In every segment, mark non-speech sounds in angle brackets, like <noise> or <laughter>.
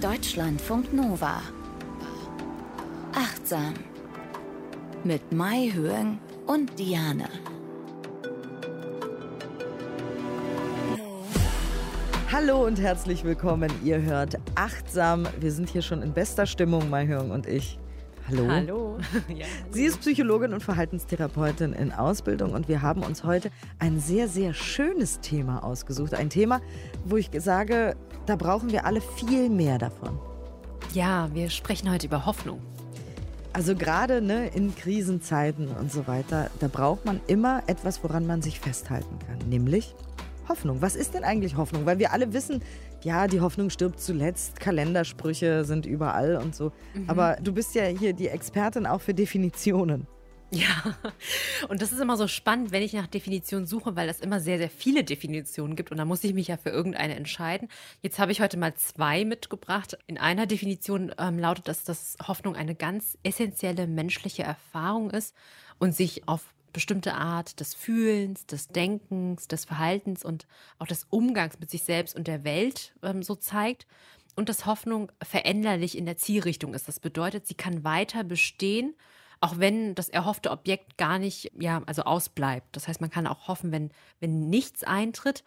Deutschlandfunk Nova. Achtsam. Mit Mai Höhen und Diane. Hallo und herzlich willkommen. Ihr hört Achtsam. Wir sind hier schon in bester Stimmung, Mai Hören und ich. Hallo. Hallo. <laughs> Ja, Sie ist Psychologin und Verhaltenstherapeutin in Ausbildung und wir haben uns heute ein sehr, sehr schönes Thema ausgesucht. Ein Thema, wo ich sage, da brauchen wir alle viel mehr davon. Ja, wir sprechen heute über Hoffnung. Also gerade ne, in Krisenzeiten und so weiter, da braucht man immer etwas, woran man sich festhalten kann, nämlich Hoffnung. Was ist denn eigentlich Hoffnung? Weil wir alle wissen, ja, die Hoffnung stirbt zuletzt, Kalendersprüche sind überall und so. Mhm. Aber du bist ja hier die Expertin auch für Definitionen. Ja, und das ist immer so spannend, wenn ich nach Definitionen suche, weil es immer sehr, sehr viele Definitionen gibt und da muss ich mich ja für irgendeine entscheiden. Jetzt habe ich heute mal zwei mitgebracht. In einer Definition ähm, lautet das, dass Hoffnung eine ganz essentielle menschliche Erfahrung ist und sich auf bestimmte Art des Fühlens, des Denkens, des Verhaltens und auch des Umgangs mit sich selbst und der Welt ähm, so zeigt. Und dass Hoffnung veränderlich in der Zielrichtung ist. Das bedeutet, sie kann weiter bestehen, auch wenn das erhoffte Objekt gar nicht, ja, also ausbleibt. Das heißt, man kann auch hoffen, wenn, wenn nichts eintritt.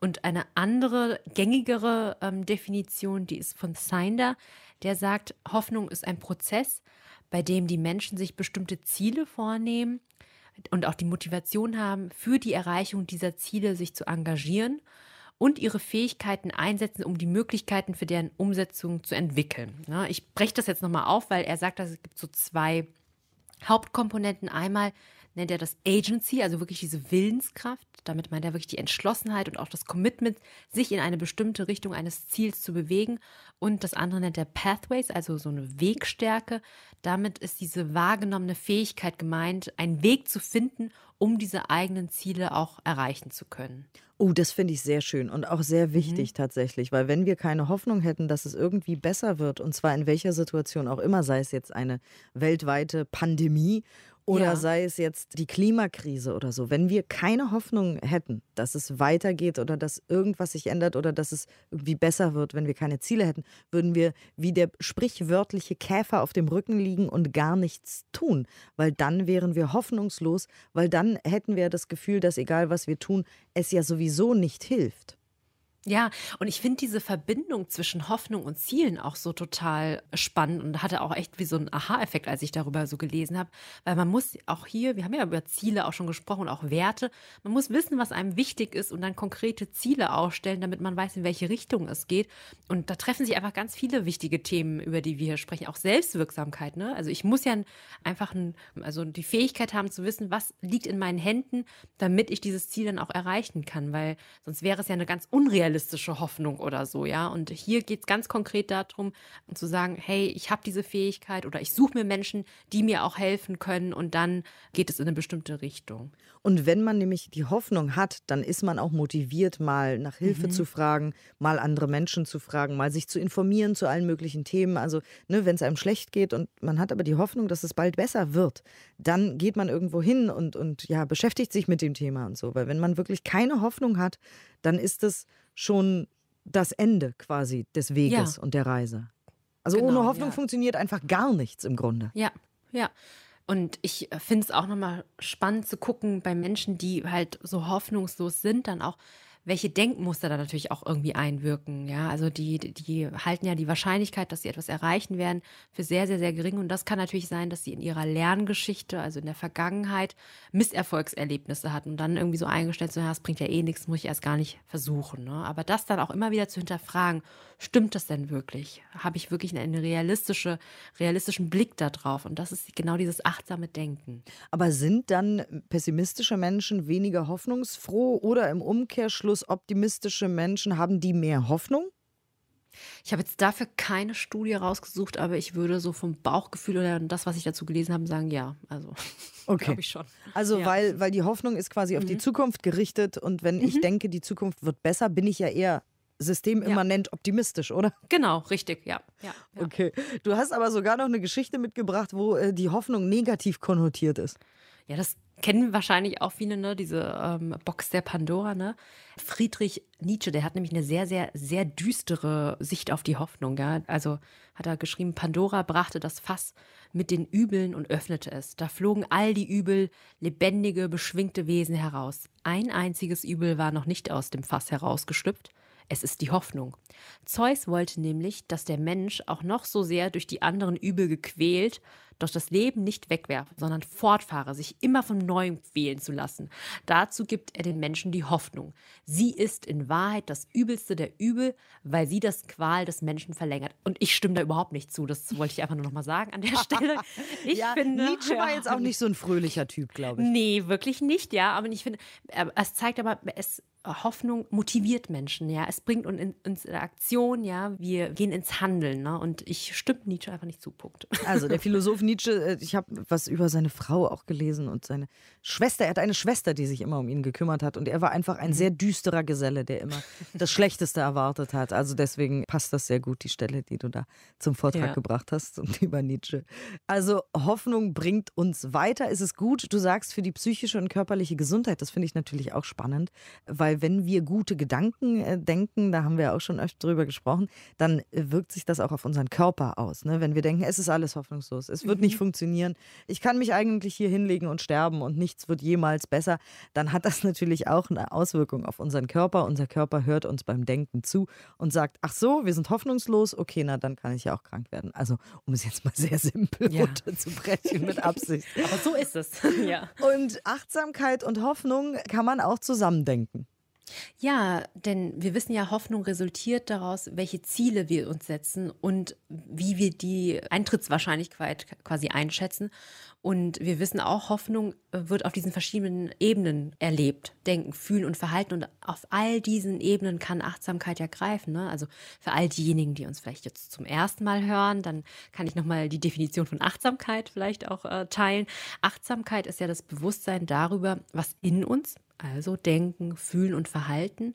Und eine andere, gängigere ähm, Definition, die ist von Sinder, der sagt, Hoffnung ist ein Prozess, bei dem die Menschen sich bestimmte Ziele vornehmen und auch die Motivation haben, für die Erreichung dieser Ziele sich zu engagieren und ihre Fähigkeiten einsetzen, um die Möglichkeiten für deren Umsetzung zu entwickeln. Ich breche das jetzt nochmal auf, weil er sagt, dass es gibt so zwei Hauptkomponenten. Einmal nennt er das Agency, also wirklich diese Willenskraft. Damit meint er wirklich die Entschlossenheit und auch das Commitment, sich in eine bestimmte Richtung eines Ziels zu bewegen. Und das andere nennt er Pathways, also so eine Wegstärke. Damit ist diese wahrgenommene Fähigkeit gemeint, einen Weg zu finden, um diese eigenen Ziele auch erreichen zu können. Oh, das finde ich sehr schön und auch sehr wichtig mhm. tatsächlich, weil wenn wir keine Hoffnung hätten, dass es irgendwie besser wird, und zwar in welcher Situation auch immer, sei es jetzt eine weltweite Pandemie oder ja. sei es jetzt die Klimakrise oder so. Wenn wir keine Hoffnung hätten, dass es weitergeht oder dass irgendwas sich ändert oder dass es irgendwie besser wird, wenn wir keine Ziele hätten, würden wir wie der sprichwörtliche Käfer auf dem Rücken liegen und gar nichts tun. Weil dann wären wir hoffnungslos, weil dann hätten wir das Gefühl, dass egal was wir tun, es ja sowieso nicht hilft. Ja, und ich finde diese Verbindung zwischen Hoffnung und Zielen auch so total spannend und hatte auch echt wie so ein Aha-Effekt, als ich darüber so gelesen habe. Weil man muss auch hier, wir haben ja über Ziele auch schon gesprochen und auch Werte, man muss wissen, was einem wichtig ist und dann konkrete Ziele aufstellen, damit man weiß, in welche Richtung es geht. Und da treffen sich einfach ganz viele wichtige Themen, über die wir hier sprechen. Auch Selbstwirksamkeit, ne? Also ich muss ja einfach ein, also die Fähigkeit haben zu wissen, was liegt in meinen Händen, damit ich dieses Ziel dann auch erreichen kann, weil sonst wäre es ja eine ganz unrealistische unrealistische Hoffnung oder so, ja. Und hier geht es ganz konkret darum, zu sagen, hey, ich habe diese Fähigkeit oder ich suche mir Menschen, die mir auch helfen können und dann geht es in eine bestimmte Richtung. Und wenn man nämlich die Hoffnung hat, dann ist man auch motiviert, mal nach Hilfe mhm. zu fragen, mal andere Menschen zu fragen, mal sich zu informieren zu allen möglichen Themen. Also, ne, wenn es einem schlecht geht und man hat aber die Hoffnung, dass es bald besser wird, dann geht man irgendwo hin und, und ja, beschäftigt sich mit dem Thema und so. Weil wenn man wirklich keine Hoffnung hat, dann ist es schon das Ende quasi des Weges ja. und der Reise. Also genau, ohne Hoffnung ja. funktioniert einfach gar nichts im Grunde. Ja, ja. Und ich finde es auch nochmal spannend zu gucken bei Menschen, die halt so hoffnungslos sind, dann auch, welche Denkmuster da natürlich auch irgendwie einwirken. Ja, also die, die halten ja die Wahrscheinlichkeit, dass sie etwas erreichen werden, für sehr, sehr, sehr gering. Und das kann natürlich sein, dass sie in ihrer Lerngeschichte, also in der Vergangenheit, Misserfolgserlebnisse hatten und dann irgendwie so eingestellt, so, ja, das bringt ja eh nichts, muss ich erst gar nicht versuchen. Ne? Aber das dann auch immer wieder zu hinterfragen, stimmt das denn wirklich? Habe ich wirklich einen realistische, realistischen Blick da drauf? Und das ist genau dieses achtsame Denken. Aber sind dann pessimistische Menschen weniger hoffnungsfroh oder im Umkehrschluss optimistische Menschen, haben die mehr Hoffnung? Ich habe jetzt dafür keine Studie rausgesucht, aber ich würde so vom Bauchgefühl oder das, was ich dazu gelesen habe, sagen, ja. Also, <laughs> okay. glaube ich schon. Also, ja. weil, weil die Hoffnung ist quasi auf mhm. die Zukunft gerichtet und wenn mhm. ich denke, die Zukunft wird besser, bin ich ja eher systemimmanent ja. optimistisch, oder? Genau, richtig, ja. ja. ja. Okay. Du hast aber sogar noch eine Geschichte mitgebracht, wo äh, die Hoffnung negativ konnotiert ist. Ja, das kennen wahrscheinlich auch viele, ne? Diese ähm, Box der Pandora, ne? Friedrich Nietzsche, der hat nämlich eine sehr, sehr, sehr düstere Sicht auf die Hoffnung, ja. Also hat er geschrieben, Pandora brachte das Fass mit den Übeln und öffnete es. Da flogen all die Übel, lebendige, beschwingte Wesen heraus. Ein einziges Übel war noch nicht aus dem Fass herausgeschlüpft. Es ist die Hoffnung. Zeus wollte nämlich, dass der Mensch auch noch so sehr durch die anderen Übel gequält doch das Leben nicht wegwerfen, sondern fortfahre, sich immer von neuem quälen zu lassen. Dazu gibt er den Menschen die Hoffnung. Sie ist in Wahrheit das Übelste der Übel, weil sie das Qual des Menschen verlängert. Und ich stimme da überhaupt nicht zu. Das wollte ich einfach nur noch mal sagen an der <laughs> Stelle. Ich ja, finde, Nietzsche war jetzt auch nicht so ein fröhlicher Typ, glaube ich. Nee, wirklich nicht, ja. Aber ich finde, es zeigt aber, es Hoffnung motiviert Menschen, ja. Es bringt uns in, uns in Aktion, ja. Wir gehen ins Handeln, ne? Und ich stimme Nietzsche einfach nicht zu, Punkt. Also der Philosoph Nietzsche, äh, ich habe was über seine Frau auch gelesen und seine Schwester. Er hat eine Schwester, die sich immer um ihn gekümmert hat. Und er war einfach ein mhm. sehr düsterer Geselle, der immer <laughs> das Schlechteste erwartet hat. Also deswegen passt das sehr gut, die Stelle, die du da zum Vortrag ja. gebracht hast, über Nietzsche. Also Hoffnung bringt uns weiter. Ist es gut? Du sagst für die psychische und körperliche Gesundheit. Das finde ich natürlich auch spannend, weil wenn wir gute Gedanken äh, denken, da haben wir auch schon öfter drüber gesprochen, dann wirkt sich das auch auf unseren Körper aus. Ne? Wenn wir denken, es ist alles hoffnungslos, es wird mhm. nicht funktionieren, ich kann mich eigentlich hier hinlegen und sterben und nichts wird jemals besser, dann hat das <laughs> natürlich auch eine Auswirkung auf unseren Körper. Unser Körper hört uns beim Denken zu und sagt, ach so, wir sind hoffnungslos, okay, na dann kann ich ja auch krank werden. Also um es jetzt mal <laughs> sehr simpel ja. runterzubrechen mit <laughs> Absicht. Aber so ist es, ja. Und Achtsamkeit und Hoffnung kann man auch zusammendenken. Ja, denn wir wissen ja, Hoffnung resultiert daraus, welche Ziele wir uns setzen und wie wir die Eintrittswahrscheinlichkeit quasi einschätzen. Und wir wissen auch, Hoffnung wird auf diesen verschiedenen Ebenen erlebt. Denken, fühlen und verhalten. Und auf all diesen Ebenen kann Achtsamkeit ja greifen. Ne? Also für all diejenigen, die uns vielleicht jetzt zum ersten Mal hören, dann kann ich nochmal die Definition von Achtsamkeit vielleicht auch äh, teilen. Achtsamkeit ist ja das Bewusstsein darüber, was in uns, also Denken, Fühlen und Verhalten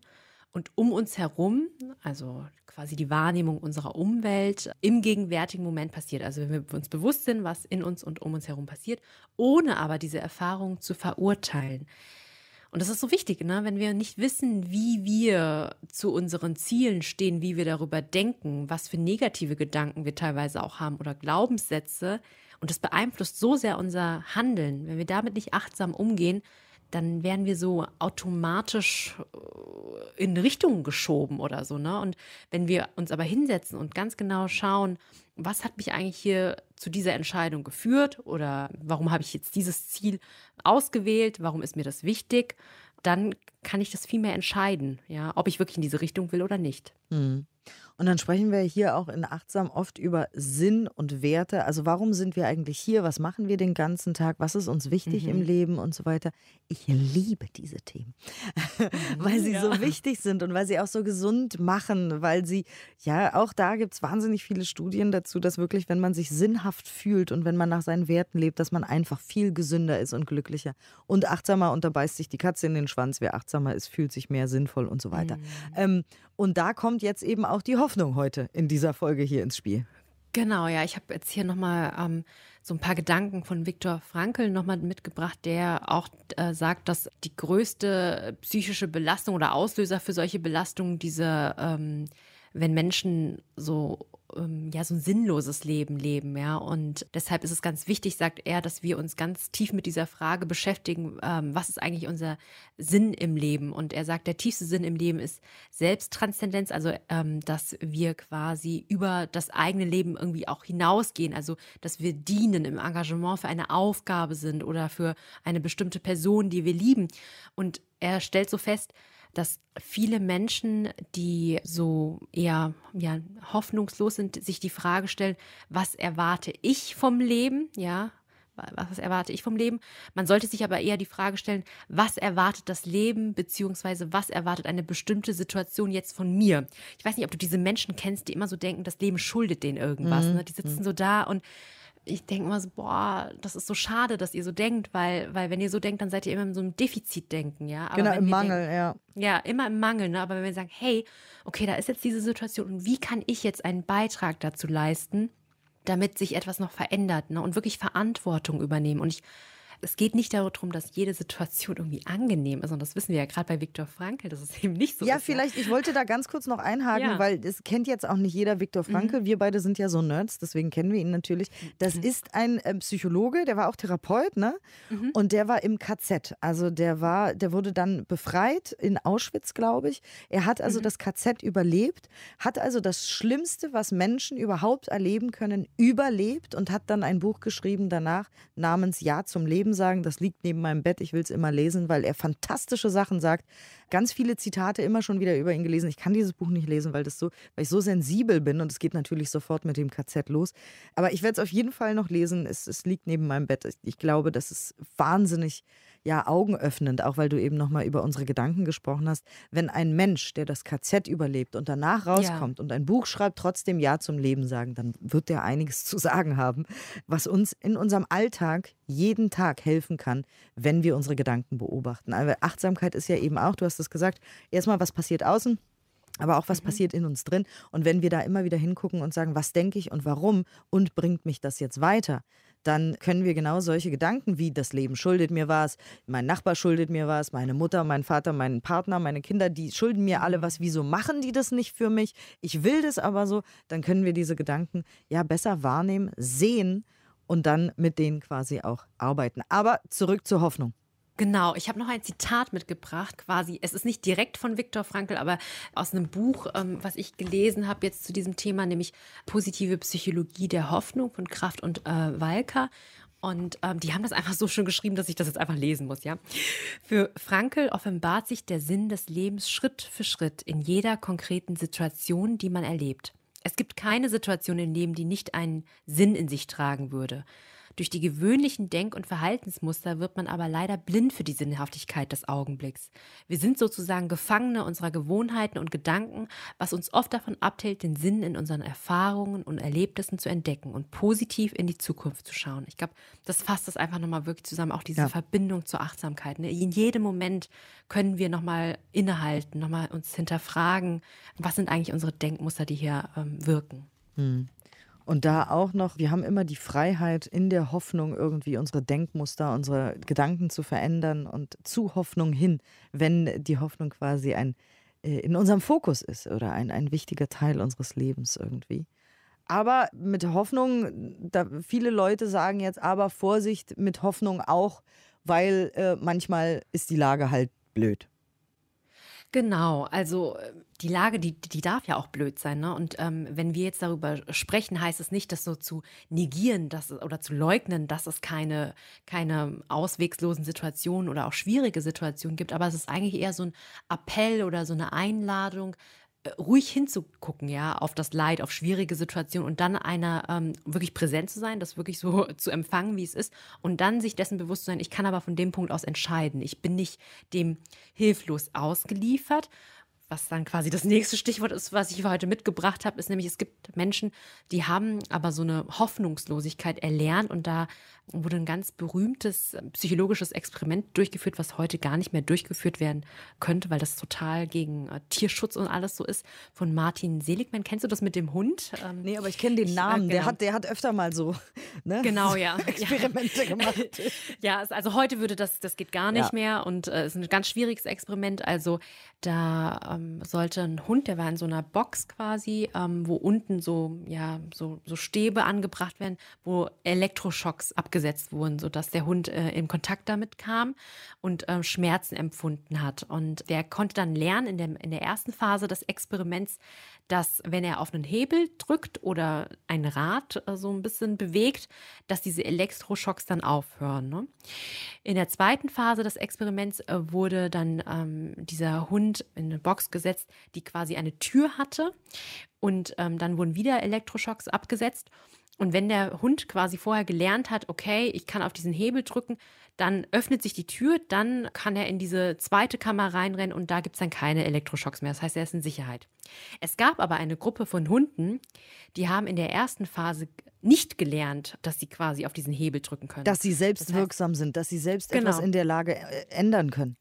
und um uns herum, also quasi die Wahrnehmung unserer Umwelt im gegenwärtigen Moment passiert. Also wenn wir uns bewusst sind, was in uns und um uns herum passiert, ohne aber diese Erfahrung zu verurteilen. Und das ist so wichtig, ne? wenn wir nicht wissen, wie wir zu unseren Zielen stehen, wie wir darüber denken, was für negative Gedanken wir teilweise auch haben oder Glaubenssätze. Und das beeinflusst so sehr unser Handeln. Wenn wir damit nicht achtsam umgehen, dann werden wir so automatisch äh, in Richtungen geschoben oder so. Ne? Und wenn wir uns aber hinsetzen und ganz genau schauen, was hat mich eigentlich hier zu dieser Entscheidung geführt oder warum habe ich jetzt dieses Ziel ausgewählt, warum ist mir das wichtig, dann kann ich das viel mehr entscheiden, ja, ob ich wirklich in diese Richtung will oder nicht. Mhm. Und dann sprechen wir hier auch in Achtsam oft über Sinn und Werte. Also warum sind wir eigentlich hier? Was machen wir den ganzen Tag? Was ist uns wichtig mhm. im Leben und so weiter? Ich liebe diese Themen, <laughs> weil sie ja. so wichtig sind und weil sie auch so gesund machen, weil sie, ja, auch da gibt es wahnsinnig viele Studien dazu, dass wirklich, wenn man sich sinnhaft fühlt und wenn man nach seinen Werten lebt, dass man einfach viel gesünder ist und glücklicher und achtsamer und da beißt sich die Katze in den Schwanz. Wer achtsamer ist, fühlt sich mehr sinnvoll und so weiter. Mhm. Ähm, und da kommt jetzt eben auch die Hoffnung heute in dieser Folge hier ins Spiel. Genau, ja, ich habe jetzt hier nochmal ähm, so ein paar Gedanken von Viktor Frankl nochmal mitgebracht, der auch äh, sagt, dass die größte psychische Belastung oder Auslöser für solche Belastungen diese, ähm, wenn Menschen so ähm, ja so ein sinnloses Leben leben, ja. Und deshalb ist es ganz wichtig, sagt er, dass wir uns ganz tief mit dieser Frage beschäftigen, ähm, was ist eigentlich unser Sinn im Leben? Und er sagt, der tiefste Sinn im Leben ist Selbsttranszendenz, also ähm, dass wir quasi über das eigene Leben irgendwie auch hinausgehen, also dass wir dienen im Engagement für eine Aufgabe sind oder für eine bestimmte Person, die wir lieben. Und er stellt so fest, dass viele Menschen, die so eher ja, hoffnungslos sind, sich die Frage stellen, was erwarte ich vom Leben? Ja, was erwarte ich vom Leben? Man sollte sich aber eher die Frage stellen, was erwartet das Leben, beziehungsweise was erwartet eine bestimmte Situation jetzt von mir? Ich weiß nicht, ob du diese Menschen kennst, die immer so denken, das Leben schuldet denen irgendwas. Mhm. Ne? Die sitzen so da und ich denke immer so, boah, das ist so schade, dass ihr so denkt, weil, weil wenn ihr so denkt, dann seid ihr immer in so einem Defizitdenken, ja. Aber genau, im Mangel, denken, ja. Ja, immer im Mangel, ne? Aber wenn wir sagen, hey, okay, da ist jetzt diese Situation und wie kann ich jetzt einen Beitrag dazu leisten, damit sich etwas noch verändert, ne? Und wirklich Verantwortung übernehmen. Und ich es geht nicht darum, dass jede Situation irgendwie angenehm ist. Und das wissen wir ja gerade bei Viktor Frankl, dass es <laughs> eben nicht so ja, ist. Vielleicht, ja, vielleicht, ich wollte da ganz kurz noch einhaken, ja. weil es kennt jetzt auch nicht jeder Viktor Frankl. Mhm. Wir beide sind ja so Nerds, deswegen kennen wir ihn natürlich. Das mhm. ist ein äh, Psychologe, der war auch Therapeut, ne? Mhm. Und der war im KZ. Also der war, der wurde dann befreit in Auschwitz, glaube ich. Er hat also mhm. das KZ überlebt, hat also das Schlimmste, was Menschen überhaupt erleben können, überlebt und hat dann ein Buch geschrieben danach namens Ja zum Leben sagen. Das liegt neben meinem Bett, ich will es immer lesen, weil er fantastische Sachen sagt. Ganz viele Zitate immer schon wieder über ihn gelesen. Ich kann dieses Buch nicht lesen, weil, das so, weil ich so sensibel bin und es geht natürlich sofort mit dem KZ los. Aber ich werde es auf jeden Fall noch lesen. Es, es liegt neben meinem Bett. Ich glaube, das ist wahnsinnig ja augenöffnend, auch weil du eben nochmal über unsere Gedanken gesprochen hast. Wenn ein Mensch, der das KZ überlebt und danach rauskommt ja. und ein Buch schreibt, trotzdem Ja zum Leben sagen, dann wird der einiges zu sagen haben, was uns in unserem Alltag jeden Tag helfen kann, wenn wir unsere Gedanken beobachten. Aber Achtsamkeit ist ja eben auch, du hast es gesagt, erstmal, was passiert außen? aber auch was mhm. passiert in uns drin. Und wenn wir da immer wieder hingucken und sagen, was denke ich und warum und bringt mich das jetzt weiter, dann können wir genau solche Gedanken wie das Leben schuldet mir was, mein Nachbar schuldet mir was, meine Mutter, mein Vater, mein Partner, meine Kinder, die schulden mir alle was. Wieso machen die das nicht für mich? Ich will das aber so. Dann können wir diese Gedanken ja besser wahrnehmen, sehen und dann mit denen quasi auch arbeiten. Aber zurück zur Hoffnung. Genau, ich habe noch ein Zitat mitgebracht, quasi. Es ist nicht direkt von Viktor Frankl, aber aus einem Buch, ähm, was ich gelesen habe jetzt zu diesem Thema, nämlich Positive Psychologie der Hoffnung von Kraft und äh, Walker. Und ähm, die haben das einfach so schön geschrieben, dass ich das jetzt einfach lesen muss, ja. Für Frankl offenbart sich der Sinn des Lebens Schritt für Schritt in jeder konkreten Situation, die man erlebt. Es gibt keine Situation im Leben, die nicht einen Sinn in sich tragen würde. Durch die gewöhnlichen Denk- und Verhaltensmuster wird man aber leider blind für die Sinnhaftigkeit des Augenblicks. Wir sind sozusagen Gefangene unserer Gewohnheiten und Gedanken, was uns oft davon abhält, den Sinn in unseren Erfahrungen und Erlebnissen zu entdecken und positiv in die Zukunft zu schauen. Ich glaube, das fasst das einfach nochmal wirklich zusammen, auch diese ja. Verbindung zur Achtsamkeit. Ne? In jedem Moment können wir nochmal innehalten, nochmal uns hinterfragen, was sind eigentlich unsere Denkmuster, die hier ähm, wirken. Hm. Und da auch noch, wir haben immer die Freiheit, in der Hoffnung irgendwie unsere Denkmuster, unsere Gedanken zu verändern und zu Hoffnung hin, wenn die Hoffnung quasi ein äh, in unserem Fokus ist oder ein, ein wichtiger Teil unseres Lebens irgendwie. Aber mit Hoffnung, da viele Leute sagen jetzt aber Vorsicht mit Hoffnung auch, weil äh, manchmal ist die Lage halt blöd. Genau, also äh, die Lage, die, die darf ja auch blöd sein. Ne? Und ähm, wenn wir jetzt darüber sprechen, heißt es nicht, das so zu negieren dass, oder zu leugnen, dass es keine, keine auswegslosen Situationen oder auch schwierige Situationen gibt. Aber es ist eigentlich eher so ein Appell oder so eine Einladung, ruhig hinzugucken, ja, auf das Leid, auf schwierige Situationen und dann einer ähm, wirklich präsent zu sein, das wirklich so <laughs> zu empfangen, wie es ist und dann sich dessen bewusst zu sein, ich kann aber von dem Punkt aus entscheiden. Ich bin nicht dem hilflos ausgeliefert, was dann quasi das <laughs> nächste Stichwort ist, was ich heute mitgebracht habe, ist nämlich, es gibt Menschen, die haben aber so eine Hoffnungslosigkeit erlernt und da wurde ein ganz berühmtes psychologisches Experiment durchgeführt, was heute gar nicht mehr durchgeführt werden könnte, weil das total gegen äh, Tierschutz und alles so ist, von Martin Seligman. Kennst du das mit dem Hund? Ähm, nee, aber ich kenne den ich, Namen. Äh, genau. der, hat, der hat öfter mal so ne? genau, <laughs> ja. Experimente <laughs> gemacht. ja, also heute würde das, das geht gar nicht ja. mehr und äh, es ist ein ganz schwieriges Experiment. Also da ähm, sollte ein Hund, der war in so einer Box quasi, ähm, wo unten so, ja, so, so Stäbe angebracht werden, wo Elektroschocks abgesetzt wurden, sodass der Hund äh, in Kontakt damit kam und äh, Schmerzen empfunden hat. Und der konnte dann lernen in, dem, in der ersten Phase des Experiments, dass wenn er auf einen Hebel drückt oder ein Rad äh, so ein bisschen bewegt, dass diese Elektroschocks dann aufhören. Ne? In der zweiten Phase des Experiments äh, wurde dann ähm, dieser Hund in eine Box gesetzt, die quasi eine Tür hatte und ähm, dann wurden wieder Elektroschocks abgesetzt. Und wenn der Hund quasi vorher gelernt hat, okay, ich kann auf diesen Hebel drücken, dann öffnet sich die Tür, dann kann er in diese zweite Kammer reinrennen und da gibt es dann keine Elektroschocks mehr. Das heißt, er ist in Sicherheit. Es gab aber eine Gruppe von Hunden, die haben in der ersten Phase nicht gelernt, dass sie quasi auf diesen Hebel drücken können. Dass sie selbst das heißt, wirksam sind, dass sie selbst genau. etwas in der Lage äh, ändern können.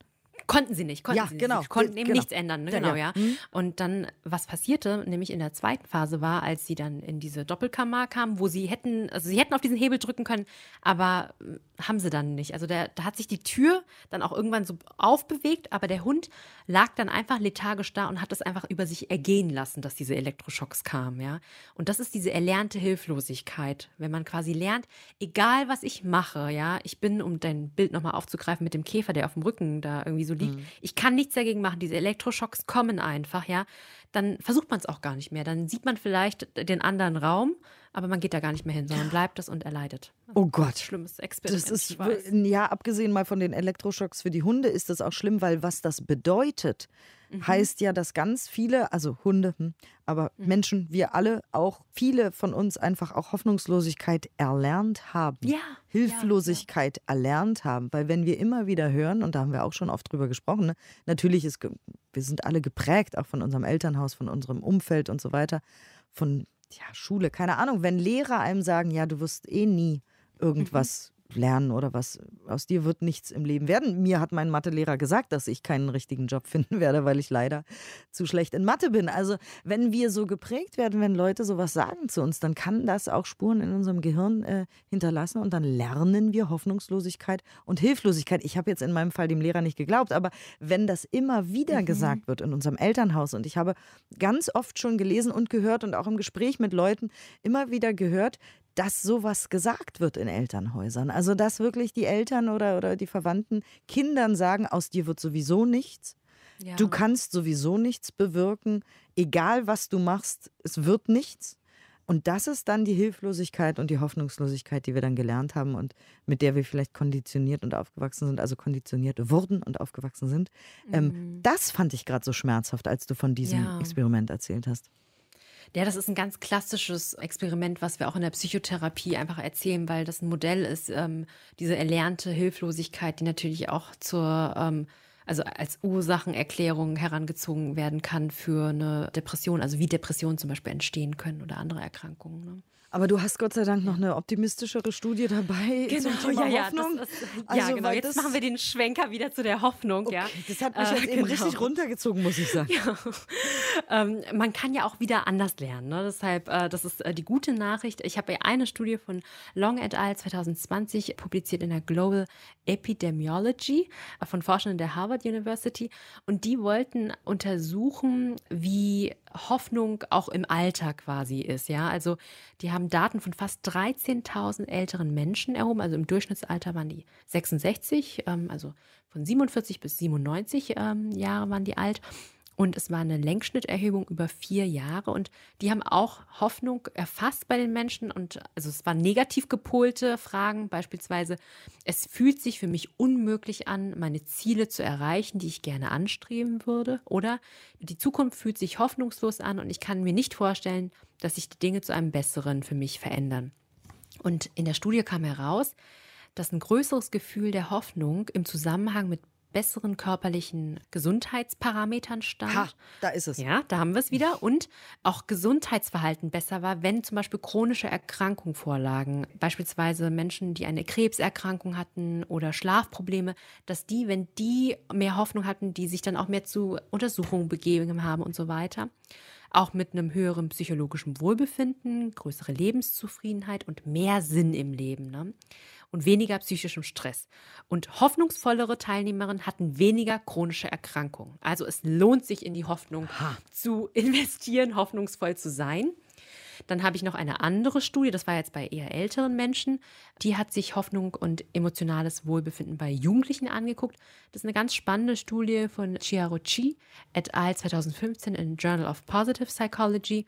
Konnten sie nicht, konnten Ja, sie genau. nicht. Sie konnten eben Genau. nichts ändern, ne? Genau, ja. ja. Und dann, was passierte, nämlich in der zweiten Phase war, als sie dann in diese Doppelkammer kamen, wo sie hätten, also sie hätten auf diesen Hebel drücken können, aber haben sie dann nicht. Also der, da hat sich die Tür dann auch irgendwann so aufbewegt, aber der Hund lag dann einfach lethargisch da und hat es einfach über sich ergehen lassen, dass diese Elektroschocks kamen, ja. Und das ist diese erlernte Hilflosigkeit, wenn man quasi lernt, egal was ich mache, ja, ich bin, um dein Bild nochmal aufzugreifen mit dem Käfer, der auf dem Rücken da irgendwie so liegt, ich kann nichts dagegen machen, diese Elektroschocks kommen einfach, ja, dann versucht man es auch gar nicht mehr. Dann sieht man vielleicht den anderen Raum, aber man geht da gar nicht mehr hin, sondern bleibt es und erleidet. Oh Gott. Schlimmes Experiment. Das ist, ja, abgesehen mal von den Elektroschocks für die Hunde, ist das auch schlimm, weil was das bedeutet, heißt ja, dass ganz viele, also Hunde, hm, aber Menschen, wir alle, auch viele von uns einfach auch Hoffnungslosigkeit erlernt haben. Ja, Hilflosigkeit erlernt haben. Weil wenn wir immer wieder hören, und da haben wir auch schon oft drüber gesprochen, ne, natürlich ist, wir sind alle geprägt, auch von unserem Elternhaus, von unserem Umfeld und so weiter, von ja, Schule, keine Ahnung, wenn Lehrer einem sagen, ja, du wirst eh nie irgendwas lernen oder was, aus dir wird nichts im Leben werden. Mir hat mein Mathelehrer gesagt, dass ich keinen richtigen Job <laughs> finden werde, weil ich leider zu schlecht in Mathe bin. Also wenn wir so geprägt werden, wenn Leute sowas sagen zu uns, dann kann das auch Spuren in unserem Gehirn äh, hinterlassen und dann lernen wir Hoffnungslosigkeit und Hilflosigkeit. Ich habe jetzt in meinem Fall dem Lehrer nicht geglaubt, aber wenn das immer wieder gesagt wird in unserem Elternhaus und ich habe ganz oft schon gelesen und gehört und auch im Gespräch mit Leuten immer wieder gehört, dass sowas gesagt wird in Elternhäusern. Also dass wirklich die Eltern oder, oder die Verwandten Kindern sagen, aus dir wird sowieso nichts. Ja. Du kannst sowieso nichts bewirken, egal was du machst, es wird nichts. Und das ist dann die Hilflosigkeit und die Hoffnungslosigkeit, die wir dann gelernt haben und mit der wir vielleicht konditioniert und aufgewachsen sind, also konditioniert wurden und aufgewachsen sind. Ähm, das fand ich gerade so schmerzhaft, als du von diesem Ja. Experiment erzählt hast. Ja, das ist ein ganz klassisches Experiment, was wir auch in der Psychotherapie einfach erzählen, weil das ein Modell ist, ähm, diese erlernte Hilflosigkeit, die natürlich auch zur, ähm, also als Ursachenerklärung herangezogen werden kann für eine Depression, also wie Depressionen zum Beispiel entstehen können oder andere Erkrankungen. Ne? Aber du hast Gott sei Dank noch eine optimistischere Studie dabei zum Thema Hoffnung. Das ist, ja, Also, genau. weil Jetzt machen wir den Schwenker wieder zu der Hoffnung. ja. Okay, das hat mich Äh, jetzt eben genau. richtig runtergezogen, muss ich sagen. <laughs> ähm, man kann ja auch wieder anders lernen. Ne? Deshalb, äh, das ist äh, die gute Nachricht. Ich habe ja eine Studie von Long et al. 2020 publiziert in der Global Epidemiology äh, von Forschern der Harvard University. Und die wollten untersuchen, wie Hoffnung auch im Alter quasi ist. Ja, also die haben Daten von fast 13.000 älteren Menschen erhoben. Also im Durchschnittsalter waren die 66, ähm, also von 47 bis 97 ähm, Jahre waren die alt. Und es war eine Längsschnitterhebung über vier Jahre. Und die haben auch Hoffnung erfasst bei den Menschen. Und also es waren negativ gepolte Fragen, beispielsweise, es fühlt sich für mich unmöglich an, meine Ziele zu erreichen, die ich gerne anstreben würde. Oder die Zukunft fühlt sich hoffnungslos an und ich kann mir nicht vorstellen, dass sich die Dinge zu einem Besseren für mich verändern. Und in der Studie kam heraus, dass ein größeres Gefühl der Hoffnung im Zusammenhang mit besseren körperlichen Gesundheitsparametern stand. Ha, da ist es. Ja, da haben wir es wieder. Und auch Gesundheitsverhalten besser war, wenn zum Beispiel chronische Erkrankungen vorlagen. Beispielsweise Menschen, die eine Krebserkrankung hatten oder Schlafprobleme, dass die, wenn die mehr Hoffnung hatten, die sich dann auch mehr zu Untersuchungen begeben haben und so weiter. Auch mit einem höheren psychologischen Wohlbefinden, größere Lebenszufriedenheit und mehr Sinn im Leben. Ne? Und weniger psychischem Stress. Und hoffnungsvollere Teilnehmerinnen hatten weniger chronische Erkrankungen. Also es lohnt sich in die Hoffnung zu investieren, hoffnungsvoll zu sein. Dann habe ich noch eine andere Studie, das war jetzt bei eher älteren Menschen. Die hat sich Hoffnung und emotionales Wohlbefinden bei Jugendlichen angeguckt. Das ist eine ganz spannende Studie von Chiarochi et al. 2015 in Journal of Positive Psychology.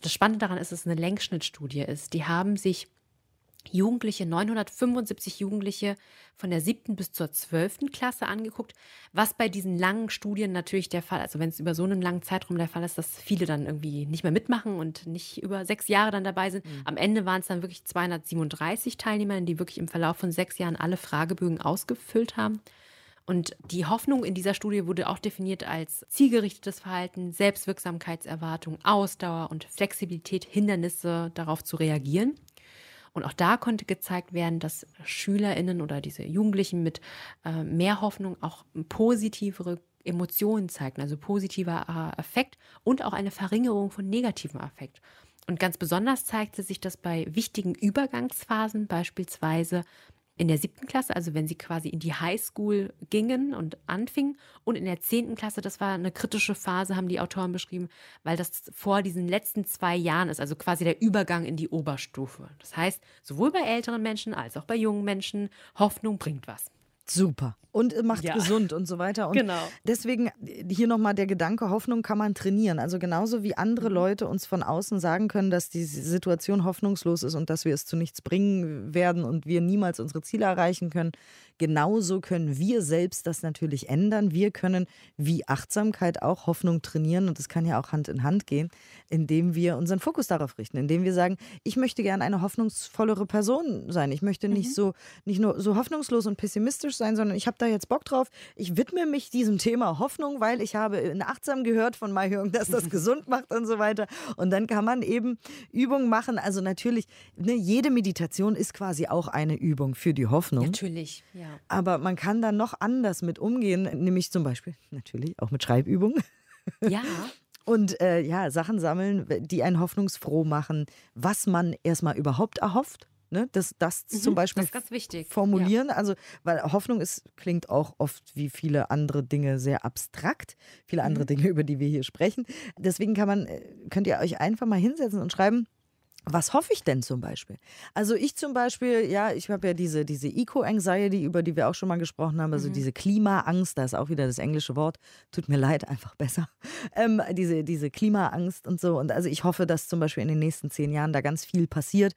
Das Spannende daran ist, dass es eine Längsschnittstudie ist. Die haben sich Jugendliche, 975 Jugendliche von der siebten bis zur zwölften Klasse angeguckt, was bei diesen langen Studien natürlich der Fall, also wenn es über so einen langen Zeitraum der Fall ist, dass viele dann irgendwie nicht mehr mitmachen und nicht über sechs Jahre dann dabei sind. Am Ende waren es dann wirklich 237 Teilnehmer, die wirklich im Verlauf von sechs Jahren alle Fragebögen ausgefüllt haben. Und die Hoffnung in dieser Studie wurde auch definiert als zielgerichtetes Verhalten, Selbstwirksamkeitserwartung, Ausdauer und Flexibilität, Hindernisse darauf zu reagieren. Und auch da konnte gezeigt werden, dass SchülerInnen oder diese Jugendlichen mit äh, mehr Hoffnung auch positivere Emotionen zeigten, also positiver äh, Affekt und auch eine Verringerung von negativem Affekt. Und ganz besonders zeigte sich das bei wichtigen Übergangsphasen, beispielsweise in der siebten Klasse, also wenn sie quasi in die Highschool gingen und anfingen. Und in der zehnten Klasse, das war eine kritische Phase, haben die Autoren beschrieben, weil das vor diesen letzten zwei Jahren ist, also quasi der Übergang in die Oberstufe. Das heißt, sowohl bei älteren Menschen als auch bei jungen Menschen, Hoffnung bringt was. Super. Und macht ja. gesund und so weiter. Und genau. deswegen hier nochmal der Gedanke, Hoffnung kann man trainieren. Also genauso wie andere mhm. Leute uns von außen sagen können, dass die Situation hoffnungslos ist und dass wir es zu nichts bringen werden und wir niemals unsere Ziele erreichen können, genauso können wir selbst das natürlich ändern. Wir können wie Achtsamkeit auch Hoffnung trainieren und das kann ja auch Hand in Hand gehen, indem wir unseren Fokus darauf richten, indem wir sagen, ich möchte gerne eine hoffnungsvollere Person sein. Ich möchte nicht mhm. so nicht nur so hoffnungslos und pessimistisch sein, sondern ich habe da jetzt Bock drauf. Ich widme mich diesem Thema Hoffnung, weil ich habe in Achtsam gehört von Mai Hyung, dass das <laughs> gesund macht und so weiter. Und dann kann man eben Übungen machen. Also natürlich, ne, jede Meditation ist quasi auch eine Übung für die Hoffnung. Natürlich, ja. Aber man kann da noch anders mit umgehen, nämlich zum Beispiel natürlich auch mit Schreibübungen. Ja. <laughs> Und äh, ja, Sachen sammeln, die einen hoffnungsfroh machen, was man erstmal überhaupt erhofft Ne? Das, das mhm, zum Beispiel das ganz wichtig. formulieren. Ja. Also, weil Hoffnung ist, klingt auch oft wie viele andere Dinge sehr abstrakt. Viele andere mhm. Dinge, über die wir hier sprechen. Deswegen kann man, äh, könnt ihr euch einfach mal hinsetzen und schreiben, was hoffe ich denn zum Beispiel? Also ich zum Beispiel, ja, ich habe ja diese, diese Eco-Anxiety, über die wir auch schon mal gesprochen haben, also mhm. diese Klimaangst, da ist auch wieder das englische Wort, tut mir leid, einfach besser. Ähm, diese, diese Klimaangst und so. Und also ich hoffe, dass zum Beispiel in den nächsten zehn Jahren da ganz viel passiert,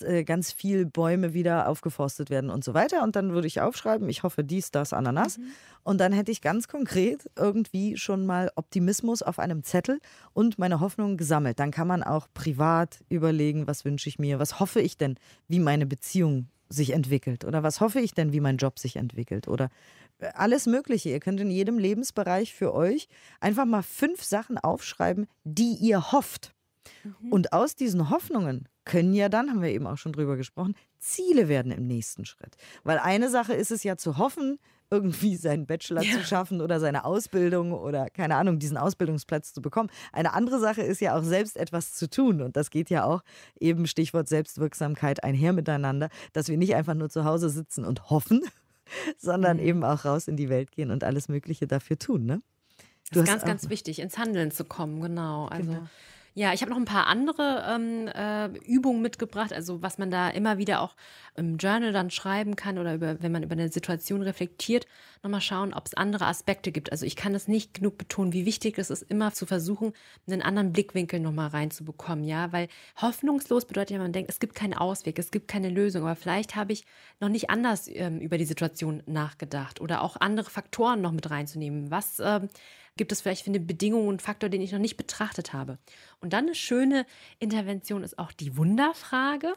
äh, ganz viel Bäume wieder aufgeforstet werden und so weiter. Und dann würde ich aufschreiben, ich hoffe dies, das, Ananas. Mhm. Und dann hätte ich ganz konkret irgendwie schon mal Optimismus auf einem Zettel und meine Hoffnung gesammelt. Dann kann man auch privat überlegen, was wünsche ich mir, was hoffe ich denn, wie meine Beziehung sich entwickelt oder was hoffe ich denn, wie mein Job sich entwickelt oder äh, alles Mögliche. Ihr könnt in jedem Lebensbereich für euch einfach mal fünf Sachen aufschreiben, die ihr hofft. Mhm. Und aus diesen Hoffnungen können ja dann, haben wir eben auch schon drüber gesprochen, Ziele werden im nächsten Schritt. Weil eine Sache ist es ja zu hoffen, irgendwie seinen Bachelor ja. zu schaffen oder seine Ausbildung oder keine Ahnung, diesen Ausbildungsplatz zu bekommen. Eine andere Sache ist ja auch selbst etwas zu tun und das geht ja auch eben Stichwort Selbstwirksamkeit einher miteinander, dass wir nicht einfach nur zu Hause sitzen und hoffen, <laughs> sondern mhm. eben auch raus in die Welt gehen und alles Mögliche dafür tun, ne? Du das ist ganz, ganz wichtig, ins Handeln zu kommen, genau. Also genau. Ja, ich habe noch ein paar andere ähm, äh, Übungen mitgebracht, also was man da immer wieder auch im Journal dann schreiben kann oder über, wenn man über eine Situation reflektiert, nochmal schauen, ob es andere Aspekte gibt. Also ich kann das nicht genug betonen, wie wichtig es ist, immer zu versuchen, einen anderen Blickwinkel nochmal reinzubekommen, ja, weil hoffnungslos bedeutet ja, man denkt, es gibt keinen Ausweg, es gibt keine Lösung, aber vielleicht habe ich noch nicht anders ähm, über die Situation nachgedacht oder auch andere Faktoren noch mit reinzunehmen. Was ähm, gibt es vielleicht für eine Bedingung und Faktor, den ich noch nicht betrachtet habe. Und dann eine schöne Intervention ist auch die Wunderfrage.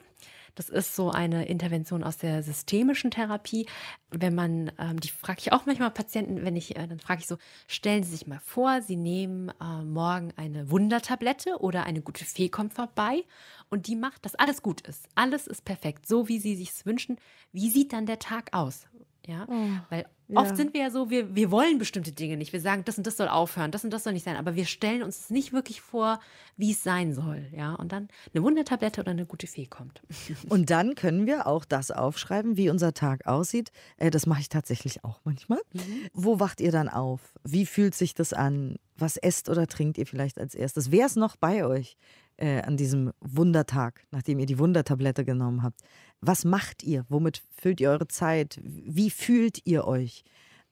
Das ist so eine Intervention aus der systemischen Therapie. Wenn man, ähm, die frage ich auch manchmal Patienten, wenn ich, äh, dann frage ich so, stellen Sie sich mal vor, Sie nehmen äh, morgen eine Wundertablette oder eine gute Fee kommt vorbei und die macht, dass alles gut ist. Alles ist perfekt, so wie Sie sich wünschen. Wie sieht dann der Tag aus? Ja, oh, weil oft ja. sind wir ja so, wir, wir wollen bestimmte Dinge nicht. Wir sagen, das und das soll aufhören, das und das soll nicht sein. Aber wir stellen uns nicht wirklich vor, wie es sein soll. Ja, und dann eine Wundertablette oder eine gute Fee kommt. <laughs> Und dann können wir auch das aufschreiben, wie unser Tag aussieht. Äh, das mache ich tatsächlich auch manchmal. Mhm. Wo wacht ihr dann auf? Wie fühlt sich das an? Was esst oder trinkt ihr vielleicht als erstes? Wer ist noch bei euch? Äh, an diesem Wundertag, nachdem ihr die Wundertablette genommen habt. Was macht ihr? Womit füllt ihr eure Zeit? Wie fühlt ihr euch?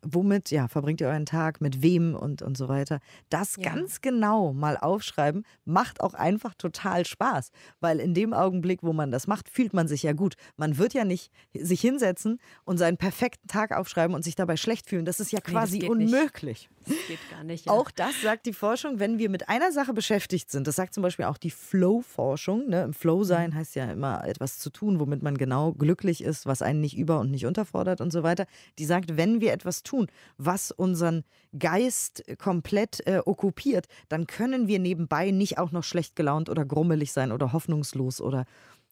womit ja, verbringt ihr euren Tag, mit wem und, und so weiter. Das ja. ganz genau mal aufschreiben, macht auch einfach total Spaß. Weil in dem Augenblick, wo man das macht, fühlt man sich ja gut. Man wird ja nicht sich hinsetzen und seinen perfekten Tag aufschreiben und sich dabei schlecht fühlen. Das ist ja quasi nee, unmöglich. Das geht gar nicht. Ja. Auch das sagt die Forschung, wenn wir mit einer Sache beschäftigt sind. Das sagt zum Beispiel auch die Flow-Forschung. Ne? Im Flow sein mhm. heißt ja immer etwas zu tun, womit man genau glücklich ist, was einen nicht über- und nicht unterfordert und so weiter. Die sagt, wenn wir etwas tun, was unseren Geist komplett äh, okkupiert, dann können wir nebenbei nicht auch noch schlecht gelaunt oder grummelig sein oder hoffnungslos oder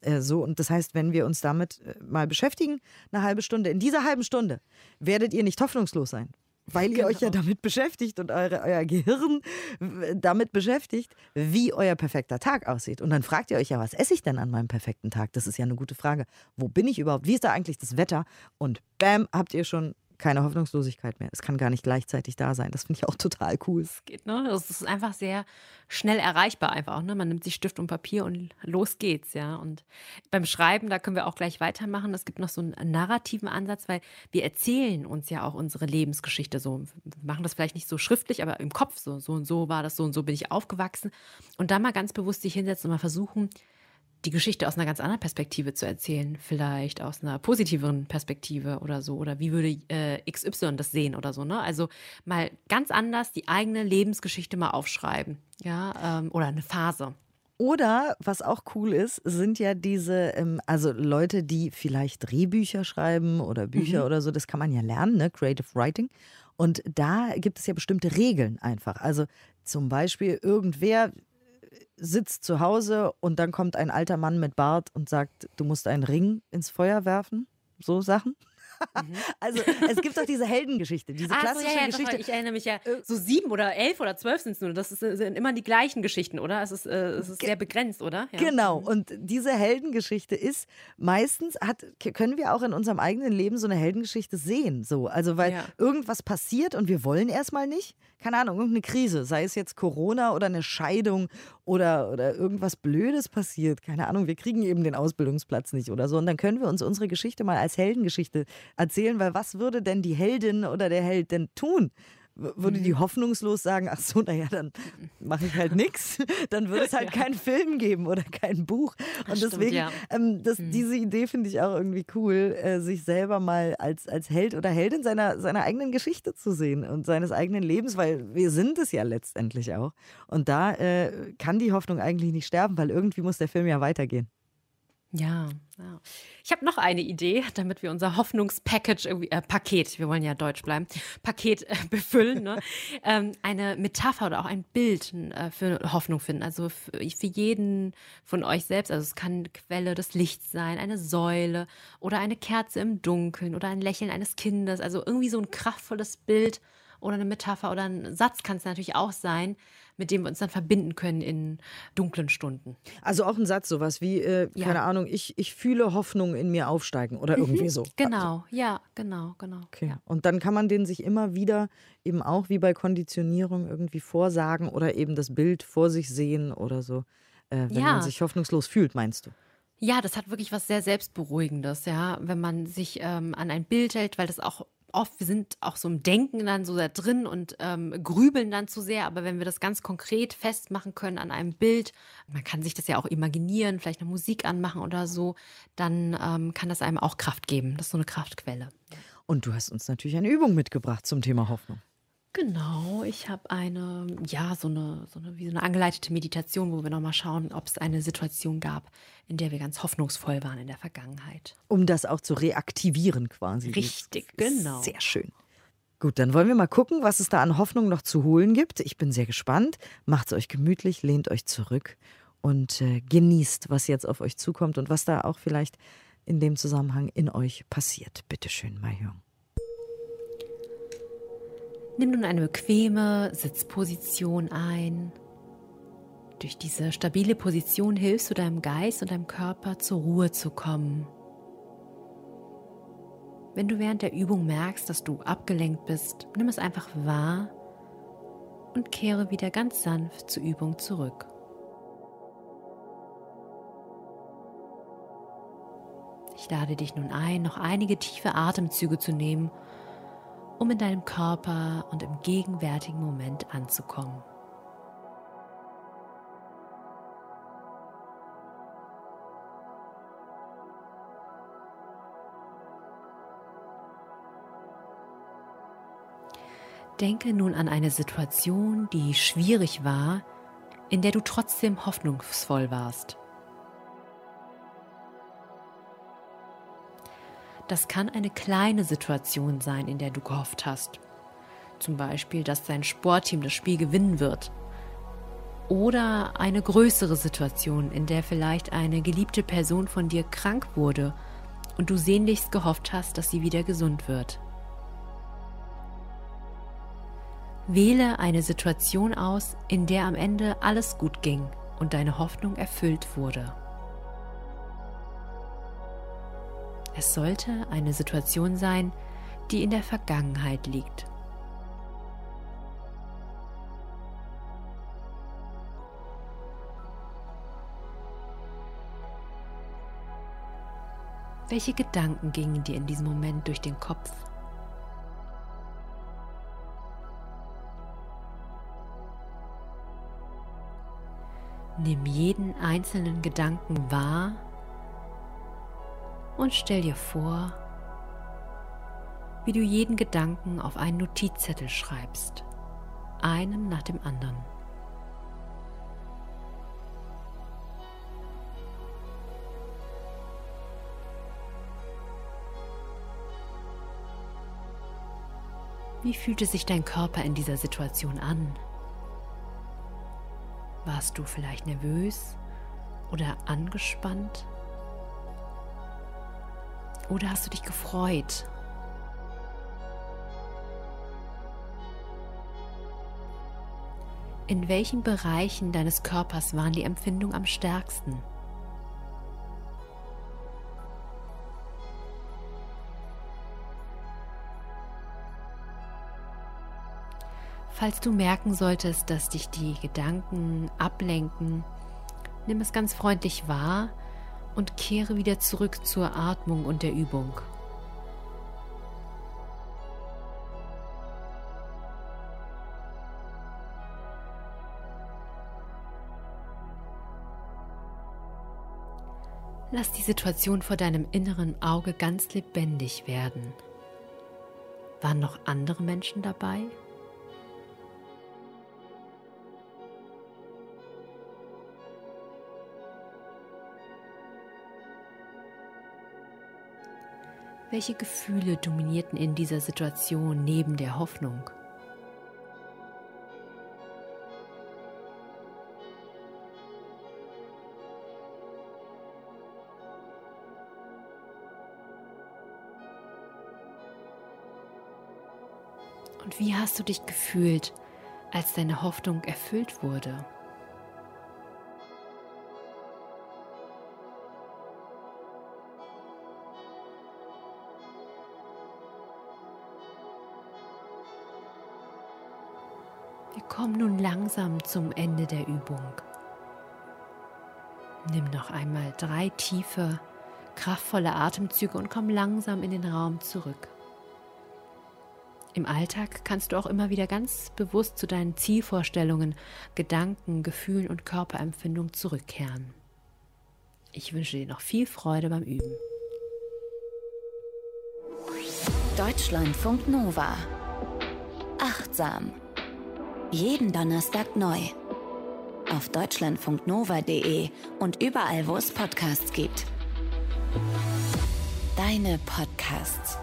Äh, so, und das heißt, wenn wir uns damit äh, mal beschäftigen, eine halbe Stunde, in dieser halben Stunde werdet ihr nicht hoffnungslos sein weil ihr genau. euch ja genau. damit beschäftigt und eure, euer Gehirn damit beschäftigt, wie euer perfekter Tag aussieht. Und dann fragt ihr euch ja, was esse ich denn an meinem perfekten Tag? Das ist ja eine gute Frage. Wo bin ich überhaupt? Wie ist da eigentlich das Wetter? Und bam, habt ihr schon keine Hoffnungslosigkeit mehr. Es kann gar nicht gleichzeitig da sein. Das finde ich auch total cool. Es geht, ne? Das ist einfach sehr schnell erreichbar einfach. Ne? Man nimmt sich Stift und Papier und los geht's, ja. Und beim Schreiben, da können wir auch gleich weitermachen. Es gibt noch so einen narrativen Ansatz, weil wir erzählen uns ja auch unsere Lebensgeschichte so. Wir machen das vielleicht nicht so schriftlich, aber im Kopf so. So und so war das, so und so bin ich aufgewachsen. Und da mal ganz bewusst sich hinsetzen und mal versuchen, die Geschichte aus einer ganz anderen Perspektive zu erzählen, vielleicht aus einer positiveren Perspektive oder so. Oder wie würde äh, XY das sehen oder so, ne? Also mal ganz anders die eigene Lebensgeschichte mal aufschreiben, ja, ähm, oder eine Phase. Oder was auch cool ist, sind ja diese, ähm, also Leute, die vielleicht Drehbücher schreiben oder Bücher mhm. oder so, das kann man ja lernen, ne? Creative Writing. Und da gibt es ja bestimmte Regeln einfach. Also zum Beispiel irgendwer, sitzt zu Hause und dann kommt ein alter Mann mit Bart und sagt, du musst einen Ring ins Feuer werfen. So Sachen. Mhm. <laughs> Also es gibt doch diese Heldengeschichte, diese klassische so, ja, ja, Geschichte. Doch, ich erinnere mich ja, äh, so sieben oder elf oder zwölf sind es nur. Das ist, äh, sind immer die gleichen Geschichten, oder? Es ist, äh, es ist sehr begrenzt, oder? Ja. Genau. Mhm. Und diese Heldengeschichte ist meistens hat können wir auch in unserem eigenen Leben so eine Heldengeschichte sehen. So, also weil irgendwas passiert und wir wollen erstmal nicht. Keine Ahnung, irgendeine Krise, sei es jetzt Corona oder eine Scheidung oder, oder irgendwas Blödes passiert. Keine Ahnung, wir kriegen eben den Ausbildungsplatz nicht oder so. Und dann können wir uns unsere Geschichte mal als Heldengeschichte erzählen, weil was würde denn die Heldin oder der Held denn tun? Würde die mhm. hoffnungslos sagen, ach so, naja, dann mache ich halt nichts. <laughs> Dann würde es halt ja. keinen Film geben oder kein Buch. Und Stimmt, deswegen, ja. ähm, das, mhm. diese Idee finde ich auch irgendwie cool, äh, sich selber mal als, als Held oder Heldin seiner, seiner eigenen Geschichte zu sehen und seines eigenen Lebens, weil wir sind es ja letztendlich auch. Und da äh, kann die Hoffnung eigentlich nicht sterben, weil irgendwie muss der Film ja weitergehen. Ja, ja. Ich habe noch eine Idee, damit wir unser Hoffnungspackage, irgendwie, äh, Paket, wir wollen ja deutsch bleiben, Paket äh, befüllen. Ne? <laughs> ähm, eine Metapher oder auch ein Bild äh, für Hoffnung finden. Also für, für, jeden von euch selbst. Also es kann Quelle des Lichts sein, eine Säule oder eine Kerze im Dunkeln oder ein Lächeln eines Kindes. Also irgendwie so ein kraftvolles Bild oder eine Metapher oder ein Satz kann es natürlich auch sein, mit dem wir uns dann verbinden können in dunklen Stunden. Also auch ein Satz, sowas wie, äh, ja. keine Ahnung, ich, ich fühle Hoffnung in mir aufsteigen oder mhm. irgendwie so. Genau, also. ja, genau, genau. Okay. Ja. Und dann kann man den sich immer wieder eben auch wie bei Konditionierung irgendwie vorsagen oder eben das Bild vor sich sehen oder so, äh, wenn ja. man sich hoffnungslos fühlt, meinst du? Ja, das hat wirklich was sehr Selbstberuhigendes, ja, wenn man sich ähm, an ein Bild hält, weil das auch oft, wir sind auch so im Denken dann so da drin und ähm, grübeln dann zu sehr, aber wenn wir das ganz konkret festmachen können an einem Bild, man kann sich das ja auch imaginieren, vielleicht eine Musik anmachen oder so, dann ähm, kann das einem auch Kraft geben. Das ist so eine Kraftquelle. Und du hast uns natürlich eine Übung mitgebracht zum Thema Hoffnung. Genau, ich habe eine, ja, so eine, so eine, wie so eine angeleitete Meditation, wo wir nochmal schauen, ob es eine Situation gab, in der wir ganz hoffnungsvoll waren in der Vergangenheit. Um das auch zu reaktivieren quasi. Richtig, genau. Sehr schön. Gut, dann wollen wir mal gucken, was es da an Hoffnung noch zu holen gibt. Ich bin sehr gespannt. Macht es euch gemütlich, lehnt euch zurück und äh, genießt, was jetzt auf euch zukommt und was da auch vielleicht in dem Zusammenhang in euch passiert. Bitte schön, Mahjong. Nimm nun eine bequeme Sitzposition ein. Durch diese stabile Position hilfst du deinem Geist und deinem Körper zur Ruhe zu kommen. Wenn du während der Übung merkst, dass du abgelenkt bist, nimm es einfach wahr und kehre wieder ganz sanft zur Übung zurück. Ich lade dich nun ein, noch einige tiefe Atemzüge zu nehmen um in deinem Körper und im gegenwärtigen Moment anzukommen. Denke nun an eine Situation, die schwierig war, in der du trotzdem hoffnungsvoll warst. Das kann eine kleine Situation sein, in der du gehofft hast. Zum Beispiel, dass dein Sportteam das Spiel gewinnen wird. Oder eine größere Situation, in der vielleicht eine geliebte Person von dir krank wurde und du sehnlichst gehofft hast, dass sie wieder gesund wird. Wähle eine Situation aus, in der am Ende alles gut ging und deine Hoffnung erfüllt wurde. Es sollte eine Situation sein, die in der Vergangenheit liegt. Welche Gedanken gingen dir in diesem Moment durch den Kopf? Nimm jeden einzelnen Gedanken wahr und stell dir vor, wie du jeden Gedanken auf einen Notizzettel schreibst, einen nach dem anderen. Wie fühlte sich dein Körper in dieser Situation an? Warst du vielleicht nervös oder angespannt? Oder hast du dich gefreut? In welchen Bereichen deines Körpers waren die Empfindungen am stärksten? Falls du merken solltest, dass dich die Gedanken ablenken, nimm es ganz freundlich wahr und kehre wieder zurück zur Atmung und der Übung. Lass die Situation vor deinem inneren Auge ganz lebendig werden. Waren noch andere Menschen dabei? Welche Gefühle dominierten in dieser Situation neben der Hoffnung? Und wie hast du dich gefühlt, als deine Hoffnung erfüllt wurde? Kommen nun langsam zum Ende der Übung. Nimm noch einmal drei tiefe, kraftvolle Atemzüge und komm langsam in den Raum zurück. Im Alltag kannst du auch immer wieder ganz bewusst zu deinen Zielvorstellungen, Gedanken, Gefühlen und Körperempfindung zurückkehren. Ich wünsche dir noch viel Freude beim Üben. Deutschlandfunk Nova. Achtsam. Jeden Donnerstag neu. Auf deutschlandfunknova.de und überall, wo es Podcasts gibt. Deine Podcasts.